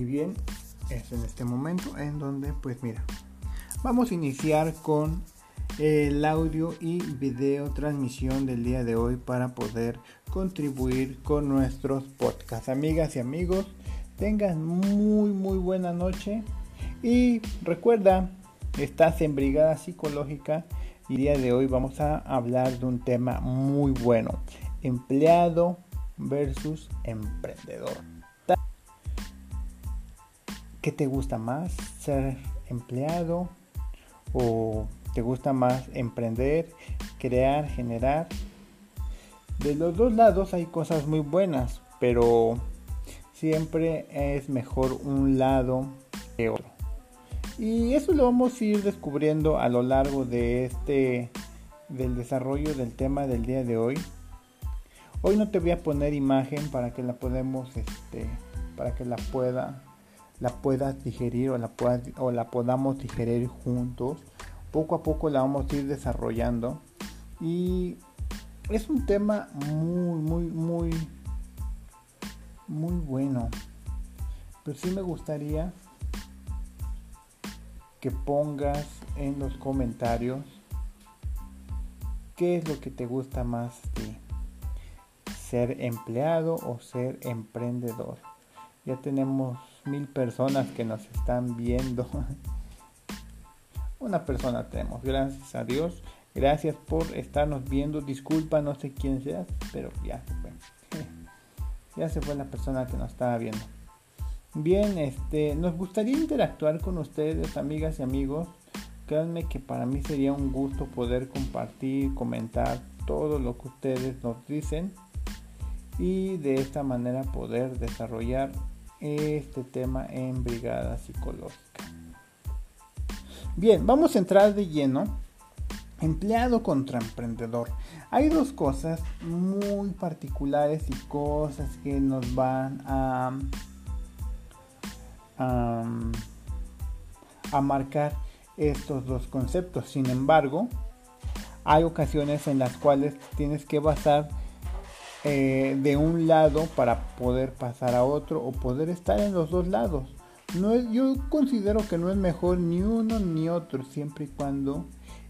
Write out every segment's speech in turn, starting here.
Y bien, es en este momento en donde, pues mira, vamos a iniciar con el audio y video transmisión del día de hoy para poder contribuir con nuestros podcasts. Amigas y amigos, tengan muy muy buena noche y recuerda, estás en Brigada Psicológica y día de hoy vamos a hablar de un tema muy bueno, empleado versus emprendedor. ¿Qué te gusta más? ¿Ser empleado? ¿O te gusta más emprender, crear, generar? De los dos lados hay cosas muy buenas, pero siempre es mejor un lado que otro. Y eso lo vamos a ir descubriendo a lo largo de este del desarrollo del tema del día de hoy. Hoy no te voy a poner imagen para que la podemos este para que la pueda la puedas digerir o la, o la podamos digerir juntos. Poco a poco la vamos a ir desarrollando. Y es un tema muy, muy, muy, muy bueno. Pero sí me gustaría que pongas en los comentarios qué es lo que te gusta más de ser empleado o ser emprendedor. Ya tenemos mil personas que nos están viendo. Una persona tenemos, gracias a Dios. Gracias por estarnos viendo. Disculpa, no sé quién seas, pero ya se fue. Ya se fue la persona que nos estaba viendo. Bien, este, nos gustaría interactuar con ustedes, amigas y amigos. Créanme que para mí sería un gusto poder compartir, comentar todo lo que ustedes nos dicen y de esta manera poder desarrollar este tema en Brigada Psicológica. Bien, vamos a entrar de lleno. Empleado contra emprendedor. Hay dos cosas muy particulares y cosas que nos van a, a, marcar estos dos conceptos. Sin embargo, hay ocasiones en las cuales tienes que basar eh, de un lado para poder pasar a otro o poder estar en los dos lados. No yo considero que no es mejor ni uno ni otro, siempre y cuando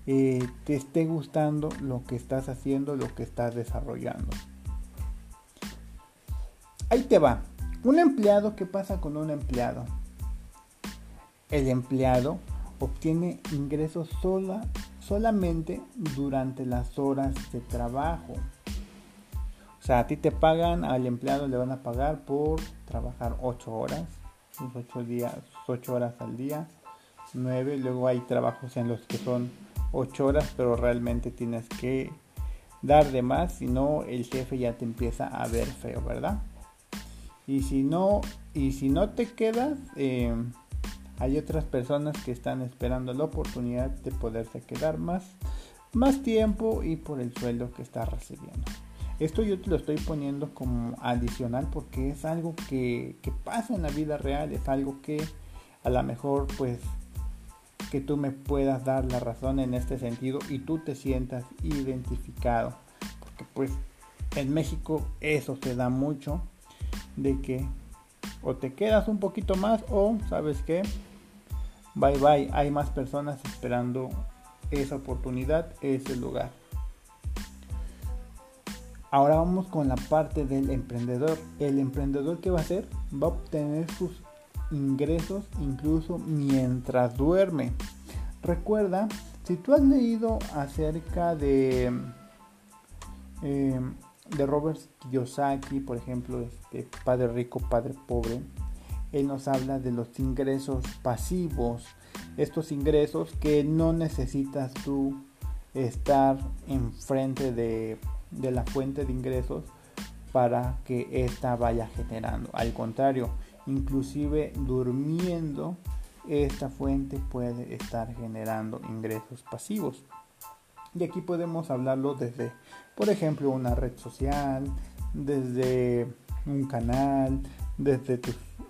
eh, te esté gustando lo que estás haciendo, lo que estás desarrollando. Ahí te va. Un empleado, ¿qué pasa con un empleado? El empleado obtiene ingresos sola, solamente durante las horas de trabajo. O sea, a ti te pagan, al empleado le van a pagar por trabajar 8 horas, 8 días, 8 horas al día, 9. Luego hay trabajos en los que son 8 horas, pero realmente tienes que dar de más, si no el jefe ya te empieza a ver feo, ¿verdad? Y si no, y si no te quedas, eh, hay otras personas que están esperando la oportunidad de poderse quedar más, más tiempo y por el sueldo que estás recibiendo. Esto yo te lo estoy poniendo como adicional porque es algo que, pasa en la vida real, es algo que a lo mejor pues que tú me puedas dar la razón en este sentido y tú te sientas identificado. Porque pues en México eso se da mucho de que o te quedas un poquito más o sabes que bye bye, hay más personas esperando esa oportunidad, ese lugar. Ahora vamos con la parte del emprendedor. El emprendedor que va a hacer va a obtener sus ingresos incluso mientras duerme. Recuerda, si tú has leído acerca de, eh, de Robert Kiyosaki, por ejemplo, este Padre Rico, Padre Pobre, él nos habla de los ingresos pasivos. Estos ingresos que no necesitas tú estar enfrente de de la fuente de ingresos para que ésta vaya generando. Al contrario, inclusive durmiendo, esta fuente puede estar generando ingresos pasivos. Y aquí podemos hablarlo desde, por ejemplo, una red social, desde un canal, desde,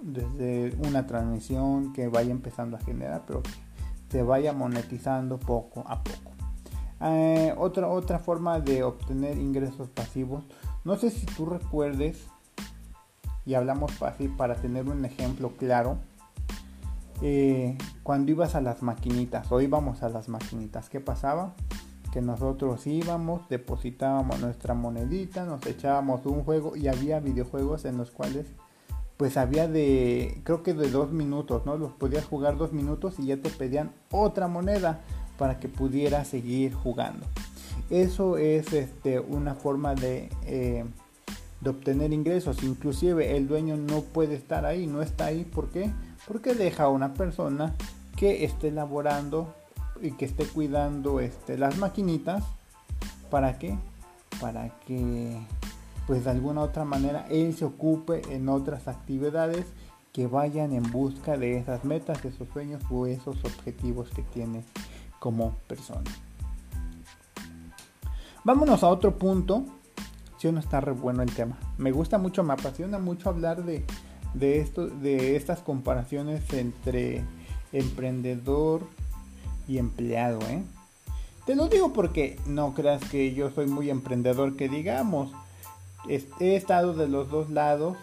desde una transmisión que vaya empezando a generar, pero que se vaya monetizando poco a poco. Eh, otra, otra forma de obtener ingresos pasivos. No sé si tú recuerdes y hablamos fácil para tener un ejemplo claro. Eh, cuando ibas a las maquinitas o íbamos a las maquinitas, ¿qué pasaba? Que nosotros íbamos, depositábamos nuestra monedita, nos echábamos un juego y había videojuegos en los cuales pues había de, creo que de dos minutos, ¿no? Los podías jugar dos minutos y ya te pedían otra moneda para que pudieras seguir jugando. Eso es este, una forma de, eh, de obtener ingresos. Inclusive el dueño no puede estar ahí, no está ahí. ¿Por qué? Porque deja a una persona que esté elaborando y que esté cuidando este, las maquinitas. ¿Para qué? Para que pues de alguna otra manera él se ocupe en otras actividades que vayan en busca de esas metas, esos sueños o esos objetivos que tiene como persona. Vámonos a otro punto. Si no está re bueno el tema. Me gusta mucho, me apasiona mucho hablar de, de, esto, de estas comparaciones entre emprendedor y empleado. ¿eh? Te lo digo porque no creas que yo soy muy emprendedor que digamos he estado de los dos lados,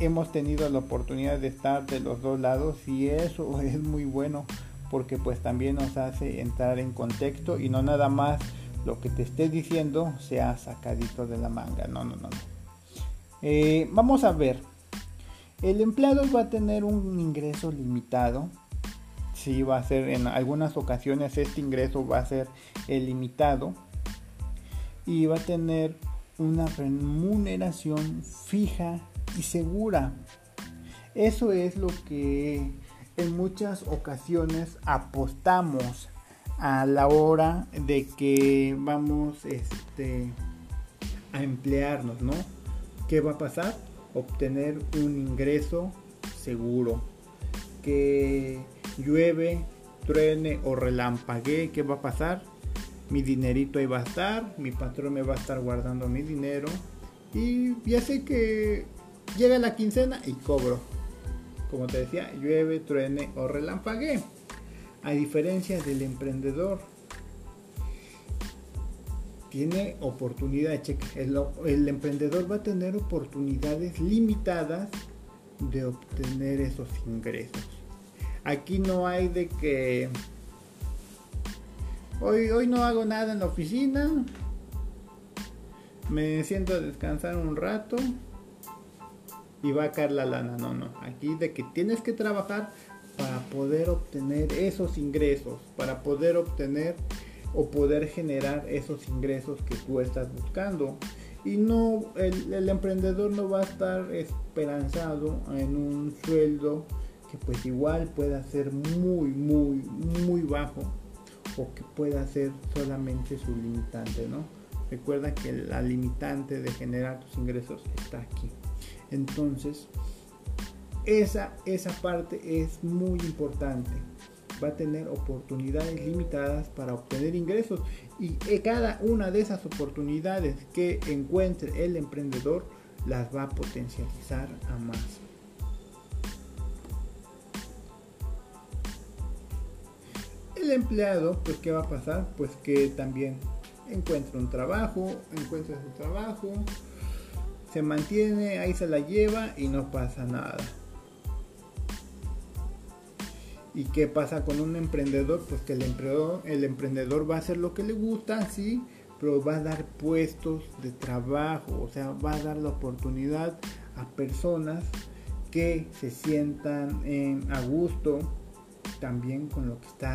hemos tenido la oportunidad de estar de los dos lados y eso es muy bueno porque pues también nos hace entrar en contexto y no nada más lo que te esté diciendo sea sacadito de la manga, no, no, no. Eh, vamos a ver, el empleado va a tener un ingreso limitado, si va a ser en algunas ocasiones este ingreso va a ser limitado y va a tener una remuneración fija y segura. Eso es lo que en muchas ocasiones apostamos a la hora de que vamos este, a emplearnos, ¿no? ¿Qué va a pasar? Obtener un ingreso seguro. Que llueve, truene o relampaguee, ¿qué va a pasar? mi dinerito ahí va a estar, mi patrón me va a estar guardando mi dinero y ya sé que llega la quincena y cobro. Como te decía, llueve, truene o relampague. A diferencia del emprendedor, tiene oportunidades, el, el emprendedor va a tener oportunidades limitadas de obtener esos ingresos. Aquí no hay de que Hoy, hoy no hago nada en la oficina. Me siento a descansar un rato. Y va a caer la lana. No, no. Aquí de que tienes que trabajar para poder obtener esos ingresos. Para poder obtener o poder generar esos ingresos que tú estás buscando. Y no, el, emprendedor no va a estar esperanzado en un sueldo que pues igual pueda ser muy, muy, muy bajo o que pueda ser solamente su limitante, ¿no? Recuerda que la limitante de generar tus ingresos está aquí. Entonces, esa, esa parte es muy importante. Va a tener oportunidades limitadas para obtener ingresos y cada una de esas oportunidades que encuentre el emprendedor las va a potencializar a más. el empleado, pues ¿qué va a pasar? Pues que también encuentra un trabajo, encuentra su trabajo, se mantiene, ahí se la lleva y no pasa nada. ¿Y qué pasa con un emprendedor? Pues que el emprendedor, el emprendedor va a hacer lo que le gusta, sí, pero va a dar puestos de trabajo, o sea, va a dar la oportunidad a personas que se sientan en, a gusto también con lo que está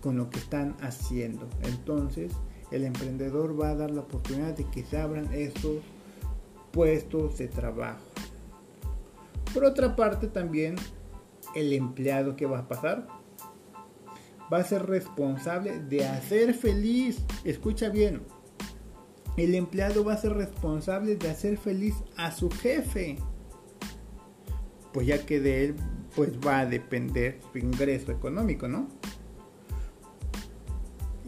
con lo que están haciendo. Entonces, el emprendedor va a dar la oportunidad de que se abran esos puestos de trabajo. Por otra parte, también el empleado que va a pasar va a ser responsable de hacer feliz. Escucha bien. El empleado va a ser responsable de hacer feliz a su jefe. Pues ya que de él pues va a depender su ingreso económico, ¿no?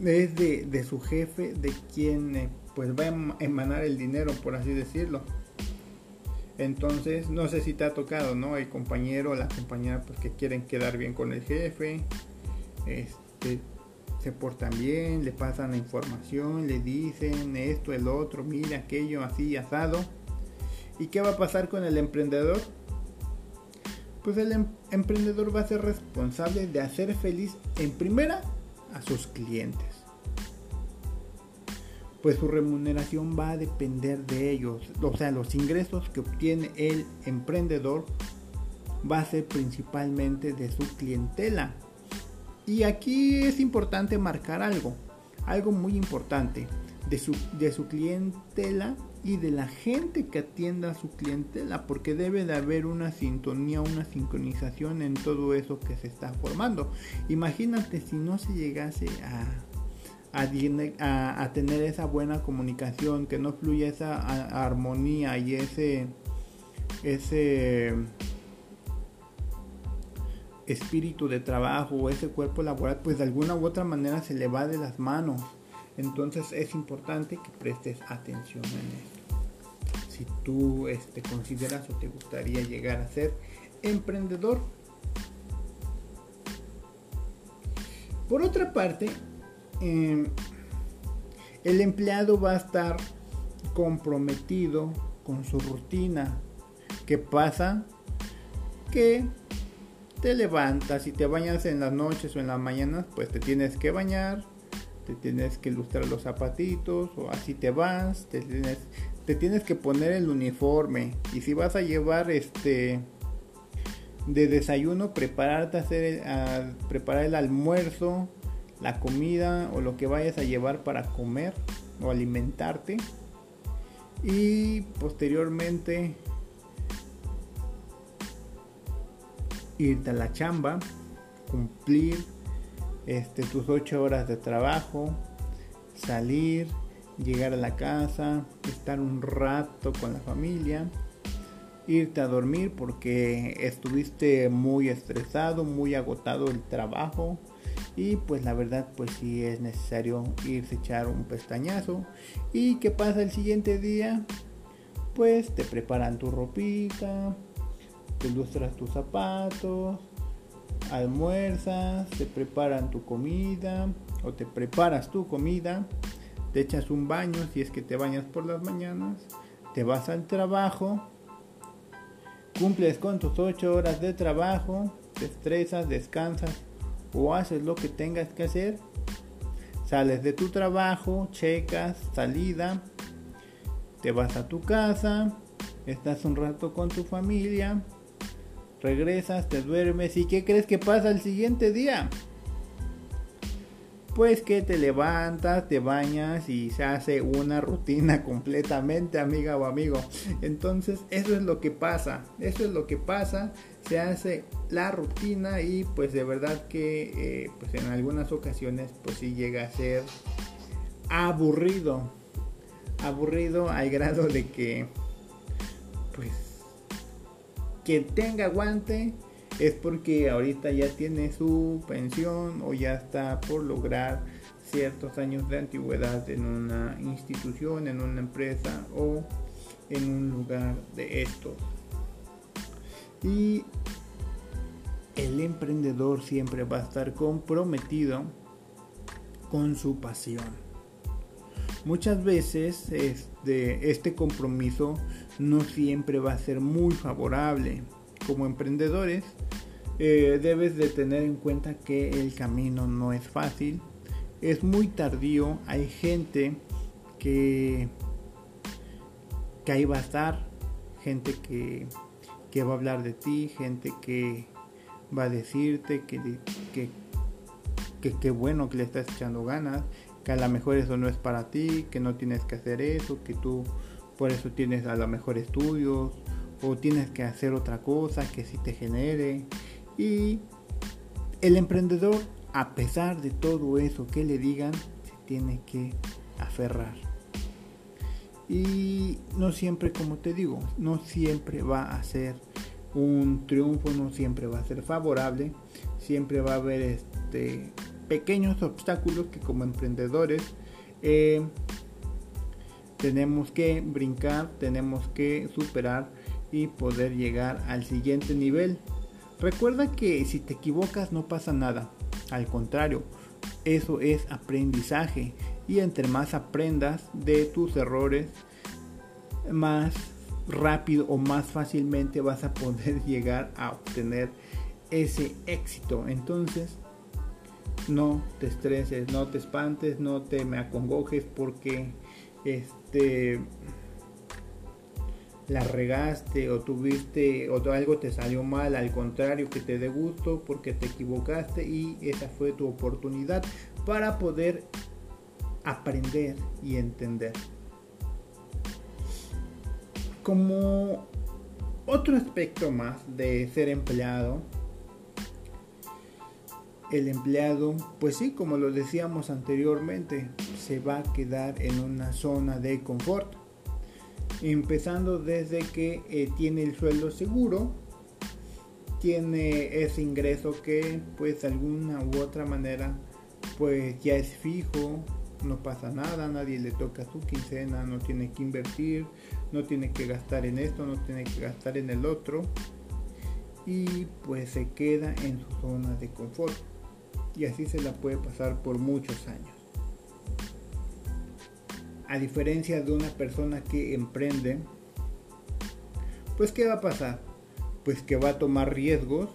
es de, su jefe, de quien pues va a emanar el dinero, por así decirlo. Entonces, no sé si te ha tocado, ¿no? El compañero o la compañera pues que quieren quedar bien con el jefe, este, se portan bien, le pasan la información, le dicen esto, el otro, mira aquello, así, asado. ¿Y qué va a pasar con el emprendedor? Pues el em-, emprendedor va a ser responsable de hacer feliz en primera a sus clientes. Pues su remuneración va a depender de ellos. O sea, los ingresos que obtiene el emprendedor va a ser principalmente de su clientela. Y aquí es importante marcar algo, algo muy importante, de su, de su clientela y de la gente que atienda a su clientela, porque debe de haber una sintonía, una sincronización en todo eso que se está formando. Imagínate si no se llegase a, a, tener esa buena comunicación, que no fluya esa armonía y ese, ese espíritu de trabajo o ese cuerpo laboral, pues de alguna u otra manera se le va de las manos. Entonces es importante que prestes atención en esto. Si tú este, consideras o te gustaría llegar a ser emprendedor. Por otra parte, em, el empleado va a estar comprometido con su rutina. ¿Qué pasa? Que te levantas y te bañas en las noches o en las mañanas, pues te tienes que bañar, te tienes que ilustrar los zapatitos o así te vas, te tienes, que poner el uniforme y si vas a llevar este de desayuno, prepararte a hacer a preparar el almuerzo, la comida o lo que vayas a llevar para comer o alimentarte. Y posteriormente irte a la chamba, cumplir este, tus 8 horas de trabajo, salir, llegar a la casa, estar un rato con la familia, irte a dormir porque estuviste muy estresado, muy agotado el trabajo y pues la verdad pues sí es necesario irse echar un pestañazo. Y qué pasa el siguiente día pues te preparan tu ropita te ilustras tus zapatos, almuerzas, te preparan tu comida o te preparas tu comida, te echas un baño si es que te bañas por las mañanas, te vas al trabajo, cumples con tus 8 horas de trabajo, te estresas, descansas o haces lo que tengas que hacer, sales de tu trabajo, checas, salida, te vas a tu casa, estás un rato con tu familia, regresas, te duermes y ¿qué crees que pasa el siguiente día? Pues que te levantas, te bañas y se hace una rutina completamente, amiga o amigo. Entonces, eso es lo que pasa. Eso es lo que pasa. Se hace la rutina y pues de verdad que eh, pues en algunas ocasiones pues sí llega a ser aburrido. Aburrido al grado de que pues quien tenga aguante es porque ahorita ya tiene su pensión o ya está por lograr ciertos años de antigüedad en una institución, en una empresa o en un lugar de estos. Y el emprendedor siempre va a estar comprometido con su pasión. Muchas veces este, este compromiso no siempre va a ser muy favorable. Como emprendedores eh, debes de tener en cuenta que el camino no es fácil, es muy tardío, hay gente que, que ahí va a estar, gente que, que va a hablar de ti, gente que va a decirte que, que, que, que bueno que le estás echando ganas, que a lo mejor eso no es para ti, que no tienes que hacer eso, que tú por eso tienes a lo mejor estudios o tienes que hacer otra cosa que sí te genere. Y el emprendedor, a pesar de todo eso que le digan, se tiene que aferrar. Y no siempre, como te digo, no siempre va a ser un triunfo, no siempre va a ser favorable, siempre va a haber este, pequeños obstáculos que como emprendedores eh, tenemos que brincar, tenemos que superar y poder llegar al siguiente nivel. Recuerda que si te equivocas no pasa nada, al contrario, eso es aprendizaje y entre más aprendas de tus errores, más rápido o más fácilmente vas a poder llegar a obtener ese éxito. Entonces, no te estreses, no te espantes, no te me acongojes porque este la regaste o tuviste o algo te salió mal, al contrario que te dé gusto porque te equivocaste y esa fue tu oportunidad para poder aprender y entender. Como otro aspecto más de ser empleado, el empleado, pues sí, como lo decíamos anteriormente, se va a quedar en una zona de confort. Empezando desde que eh, tiene el sueldo seguro, tiene ese ingreso que pues de alguna u otra manera pues ya es fijo, no pasa nada, nadie le toca su quincena, no tiene que invertir, no tiene que gastar en esto, no tiene que gastar en el otro y pues se queda en su zona de confort y así se la puede pasar por muchos años. A diferencia de una persona que emprende, pues ¿qué va a pasar? Pues que va a tomar riesgos,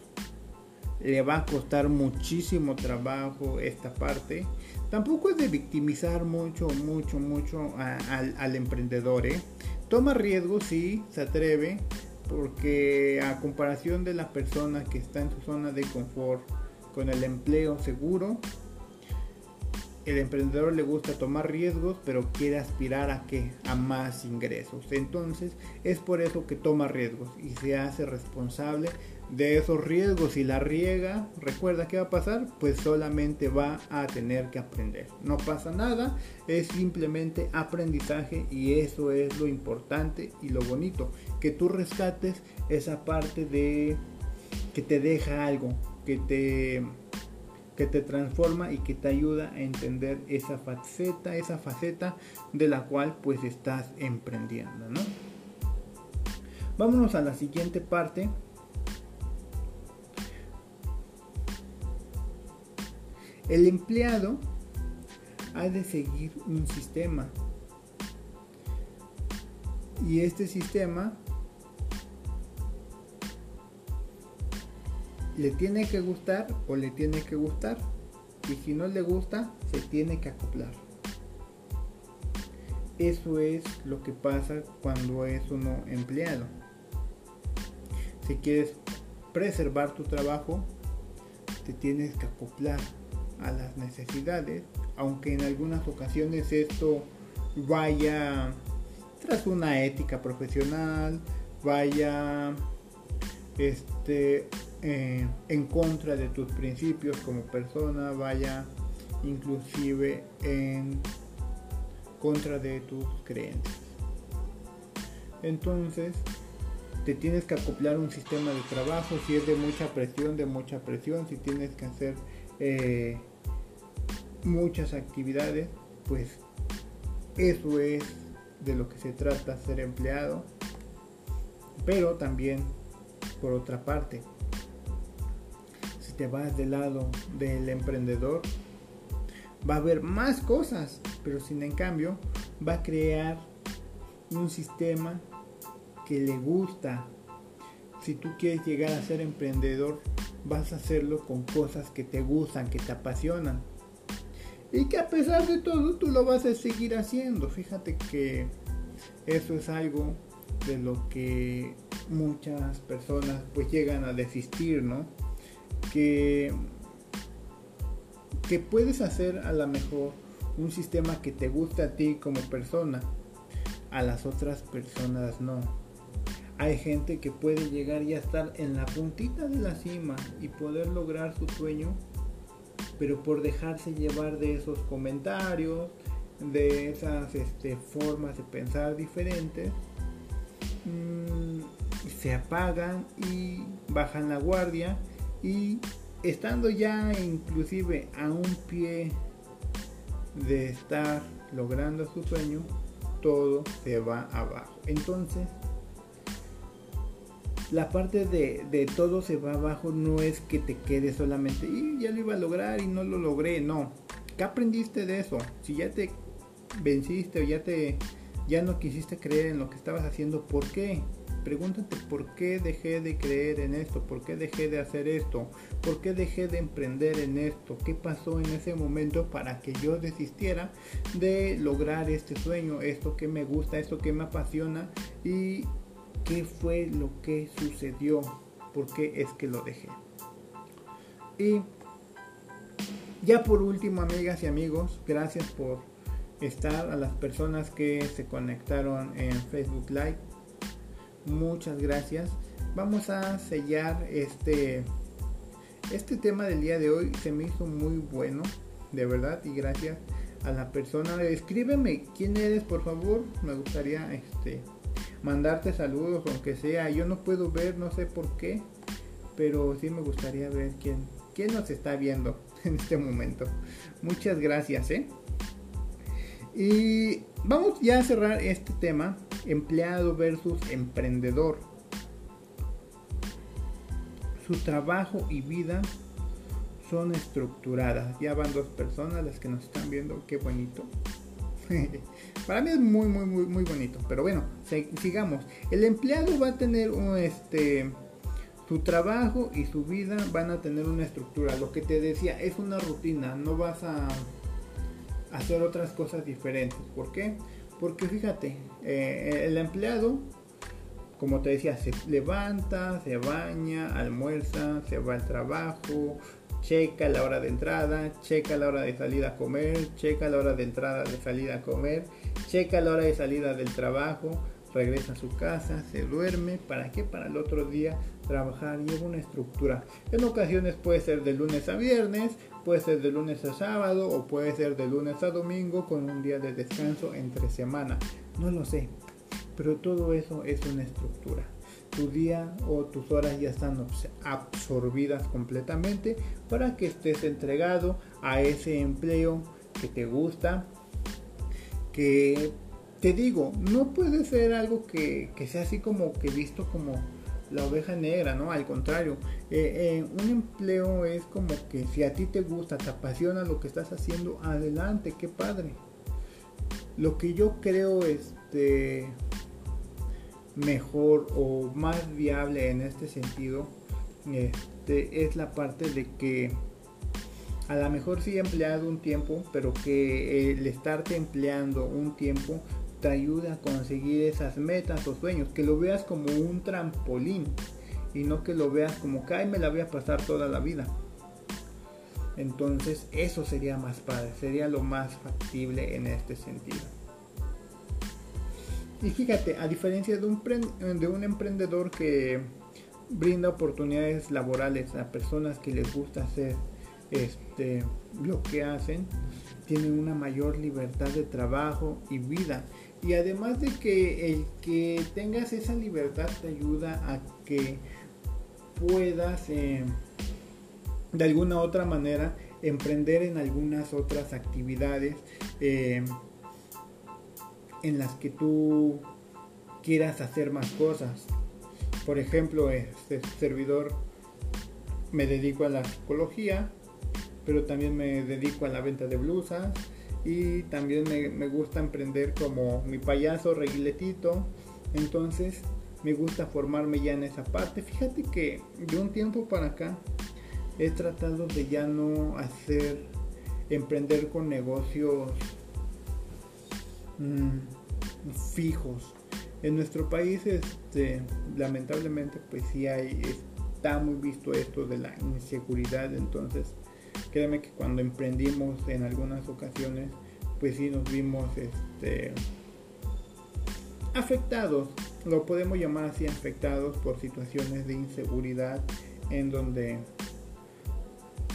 le va a costar muchísimo trabajo esta parte. Tampoco es de victimizar mucho, mucho, mucho al, emprendedor. ¿eh? Toma riesgos, sí, se atreve, porque a comparación de la persona que está en su zona de confort, con el empleo seguro. El emprendedor le gusta tomar riesgos, pero quiere aspirar a que a más ingresos. Entonces, es por eso que toma riesgos y se hace responsable de esos riesgos. Si la riega, recuerda qué va a pasar, pues solamente va a tener que aprender. No pasa nada, es simplemente aprendizaje y eso es lo importante y lo bonito, que tú rescates esa parte de que te deja algo, que te, que te transforma y que te ayuda a entender esa faceta, esa faceta de la cual pues estás emprendiendo, ¿no? Vámonos a la siguiente parte. El empleado ha de seguir un sistema. Y este sistema le tiene que gustar o le tiene que gustar. Y si no le gusta, se tiene que acoplar. Eso es lo que pasa cuando es uno empleado. Si quieres preservar tu trabajo, te tienes que acoplar a las necesidades, aunque en algunas ocasiones esto vaya tras una ética profesional, vaya este eh, en contra de tus principios como persona, vaya inclusive en contra de tus creencias. Entonces, te tienes que acoplar un sistema de trabajo, si es de mucha presión, de mucha presión, si tienes que hacer eh, muchas actividades, pues eso es de lo que se trata ser empleado. Pero también, por otra parte, te vas del lado del emprendedor, va a haber más cosas, pero sin en cambio va a crear un sistema que le gusta. Si tú quieres llegar a ser emprendedor, vas a hacerlo con cosas que te gustan, que te apasionan. Y que a pesar de todo tú lo vas a seguir haciendo. Fíjate que eso es algo de lo que muchas personas pues llegan a desistir, ¿no? que, que puedes hacer a lo mejor un sistema que te guste a ti como persona, a las otras personas no. Hay gente que puede llegar y estar en la puntita de la cima y poder lograr su sueño, pero por dejarse llevar de esos comentarios, de esas este, formas de pensar diferentes, mm, se apagan y bajan la guardia y estando ya inclusive a un pie de estar logrando su sueño, todo se va abajo. Entonces, la parte de, todo se va abajo no es que te quede solamente, y ya lo iba a lograr y no lo logré, no. ¿Qué aprendiste de eso? Si ya te venciste o ya te ya no quisiste creer en lo que estabas haciendo, ¿por qué? Pregúntate por qué dejé de creer en esto, por qué dejé de hacer esto, por qué dejé de emprender en esto, qué pasó en ese momento para que yo desistiera de lograr este sueño, esto que me gusta, esto que me apasiona y qué fue lo que sucedió, por qué es que lo dejé. Y ya por último, amigas y amigos, gracias por estar a las personas que se conectaron en Facebook Live muchas gracias. Vamos a sellar este, este tema del día de hoy. Se me hizo muy bueno, de verdad, y gracias a la persona. Escríbeme quién eres, por favor. Me gustaría este, mandarte saludos, aunque sea. Yo no puedo ver, no sé por qué, pero sí me gustaría ver quién, quién nos está viendo en este momento. Muchas gracias, ¿eh? Y vamos ya a cerrar este tema empleado versus emprendedor. Su trabajo y vida son estructuradas. Ya van dos personas las que nos están viendo. Qué bonito. Para mí es muy, muy, muy, muy bonito. Pero bueno, sigamos. El empleado va a tener un, este, su trabajo y su vida van a tener una estructura. Lo que te decía, es una rutina. No vas a hacer otras cosas diferentes. ¿Por qué? Porque fíjate, eh, el empleado, como te decía, se levanta, se baña, almuerza, se va al trabajo, checa la hora de entrada, checa la hora de salida a comer, checa la hora de entrada de salida a comer, checa la hora de salida del trabajo, regresa a su casa, se duerme, ¿para qué? Para el otro día trabajar, lleva una estructura. En ocasiones puede ser de lunes a viernes, puede ser de lunes a sábado o puede ser de lunes a domingo con un día de descanso entre semana. No lo sé, pero todo eso es una estructura. Tu día o tus horas ya están absorbidas completamente para que estés entregado a ese empleo que te gusta, que te digo, no puede ser algo que, que sea así como que visto como la oveja negra, ¿no? Al contrario, eh, eh, un empleo es como que si a ti te gusta, te apasiona lo que estás haciendo, adelante, qué padre. Lo que yo creo este mejor o más viable en este sentido este, es la parte de que a lo mejor sí he empleado un tiempo, pero que el estarte empleando un tiempo te ayuda a conseguir esas metas o sueños, que lo veas como un trampolín y no que lo veas como que me la voy a pasar toda la vida. Entonces eso sería más padre, sería lo más factible en este sentido. Y fíjate, a diferencia de un, de un emprendedor que brinda oportunidades laborales a personas que les gusta hacer este, lo que hacen, tienen una mayor libertad de trabajo y vida y además de que el que tengas esa libertad te ayuda a que puedas eh, de alguna otra manera emprender en algunas otras actividades eh, en las que tú quieras hacer más cosas. Por ejemplo, este servidor me dedico a la psicología, pero también me dedico a la venta de blusas, y también me, gusta emprender como mi payaso reguiletito. Entonces me gusta formarme ya en esa parte. Fíjate que de un tiempo para acá he tratado de ya no hacer emprender con negocios mm, fijos. En nuestro país, este, lamentablemente, pues sí hay, está muy visto esto de la inseguridad. Entonces, créeme que cuando emprendimos en algunas ocasiones, pues sí nos vimos este, afectados, lo podemos llamar así, afectados por situaciones de inseguridad en donde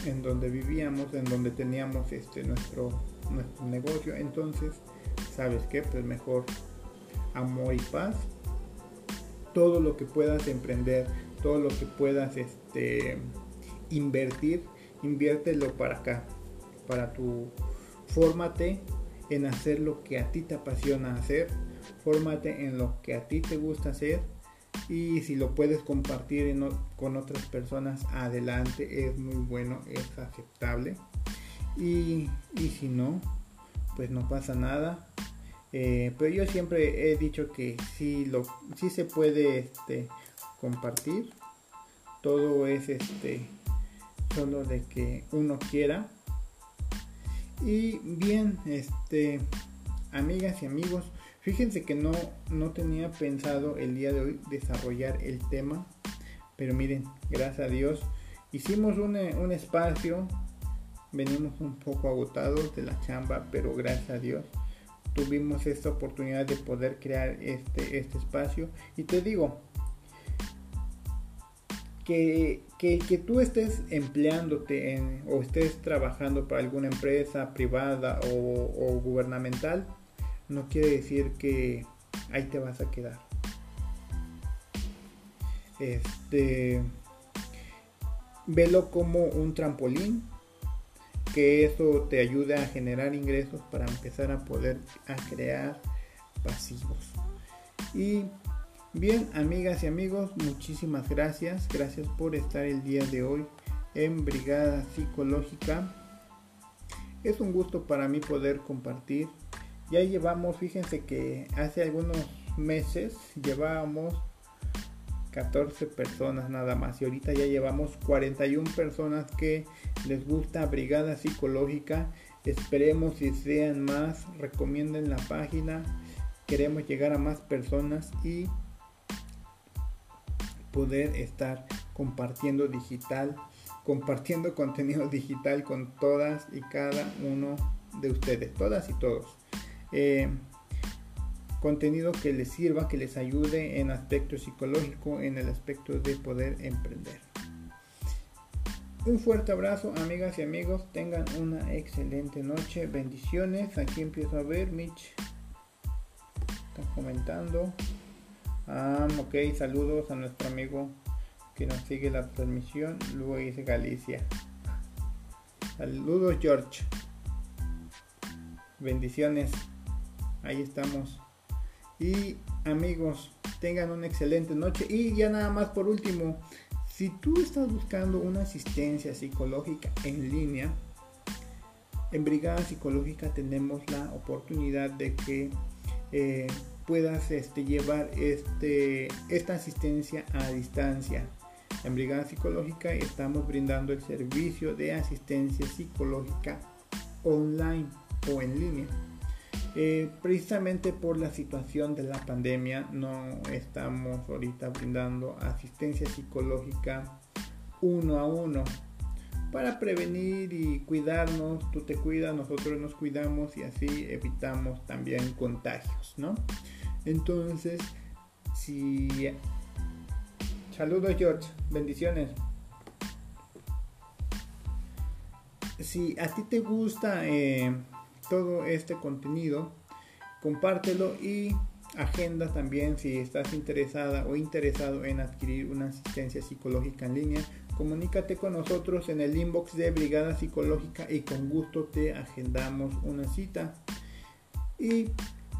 en donde vivíamos, en donde teníamos este nuestro, nuestro negocio. Entonces, ¿sabes qué? Pues mejor amor y paz. Todo lo que puedas emprender, todo lo que puedas este, invertir, inviértelo para acá, para tu fórmate en hacer lo que a ti te apasiona hacer, fórmate en lo que a ti te gusta hacer y si lo puedes compartir con otras personas adelante es muy bueno, es aceptable y, y si no, pues no pasa nada. Eh, pero yo siempre he dicho que sí, lo, sí se puede este, compartir. Todo es este, solo de que uno quiera. Y bien, este, amigas y amigos, fíjense que no, no tenía pensado el día de hoy desarrollar el tema. Pero miren, gracias a Dios, hicimos un, un espacio. Venimos un poco agotados de la chamba, pero gracias a Dios tuvimos esta oportunidad de poder crear este, este espacio. Y te digo, que, que, tú estés empleándote o estés trabajando para alguna empresa privada o, gubernamental, no quiere decir que ahí te vas a quedar. Este, velo como un trampolín que eso te ayude a generar ingresos para empezar a poder a crear pasivos. Y bien, amigas y amigos, muchísimas gracias. Gracias por estar el día de hoy en Brigada Psicológica. Es un gusto para mí poder compartir. Ya llevamos, fíjense que hace algunos meses llevábamos 14 personas nada más y ahorita ya llevamos 41 personas que les gusta Brigada Psicológica. Esperemos si sean más, recomienden la página. Queremos llegar a más personas y poder estar compartiendo digital, compartiendo contenido digital con todas y cada uno de ustedes, todas y todos. Eh, contenido que les sirva, que les ayude en aspecto psicológico, en el aspecto de poder emprender. Un fuerte abrazo, amigas y amigos. Tengan una excelente noche. Bendiciones. Aquí empiezo a ver. Mitch está comentando. Ah, ok. Saludos a nuestro amigo que nos sigue la transmisión. Luis Galicia. Saludos, George. Bendiciones. Ahí estamos. Y amigos, tengan una excelente noche. Y ya nada más por último, si tú estás buscando una asistencia psicológica en línea, en Brigada Psicológica tenemos la oportunidad de que eh, puedas este, llevar este, esta asistencia a distancia. En Brigada Psicológica estamos brindando el servicio de asistencia psicológica online o en línea. Eh, precisamente por la situación de la pandemia no estamos ahorita brindando asistencia psicológica uno a uno para prevenir y cuidarnos, tú te cuidas, nosotros nos cuidamos y así evitamos también contagios, ¿no? Entonces, si... Saludos George, bendiciones. Si a ti te gusta... Eh, todo este contenido, compártelo y agenda también si estás interesada o interesado en adquirir una asistencia psicológica en línea. Comunícate con nosotros en el inbox de Brigada Psicológica y con gusto te agendamos una cita. Y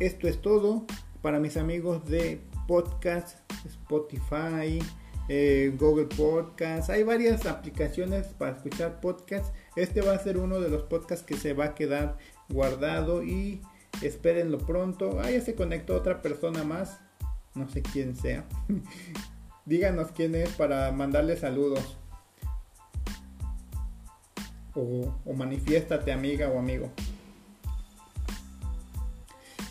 esto es todo para mis amigos de podcast, Spotify, eh, Google Podcast. Hay varias aplicaciones para escuchar podcasts. Este va a ser uno de los podcasts que se va a quedar guardado y espérenlo pronto. Ah, ya se conectó otra persona más. No sé quién sea. Díganos quién es para mandarle saludos. O, manifiéstate amiga o amigo.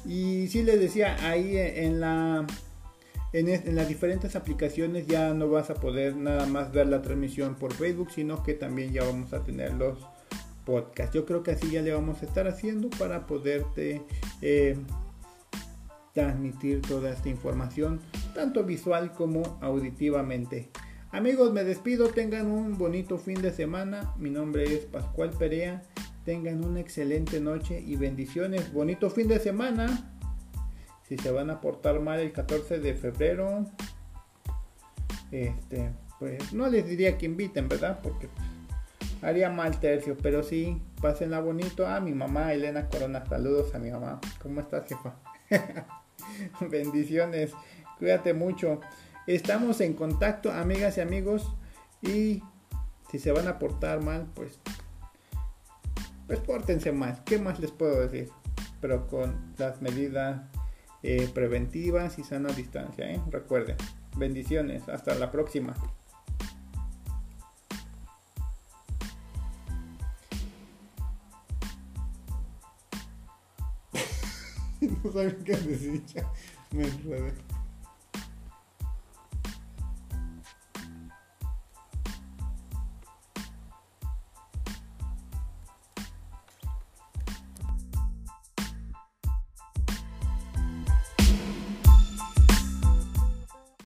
Y si les decía, ahí en la en, las diferentes aplicaciones ya no vas a poder nada más ver la transmisión por Facebook, sino que también ya vamos a tener los podcast. Yo creo que así ya le vamos a estar haciendo para poderte eh, transmitir toda esta información, tanto visual como auditivamente. Amigos, me despido, tengan un bonito fin de semana. Mi nombre es Pascual Perea. Tengan una excelente noche y bendiciones. Bonito fin de semana. Si se van a portar mal el 14 de febrero, este, pues no les diría que inviten, ¿verdad? Porque haría mal tercio, pero sí, pásenla bonito. A mi mamá, Elena Corona, saludos a mi mamá. ¿Cómo estás, jefa? Bendiciones, cuídate mucho. Estamos en contacto, amigas y amigos. Y si se van a portar mal, pues, pues pórtense mal. ¿Qué más les puedo decir? Pero con las medidas eh, preventivas y sana distancia. ¿eh? Recuerden. Bendiciones. Hasta la próxima. no saben qué decir. Me enredé.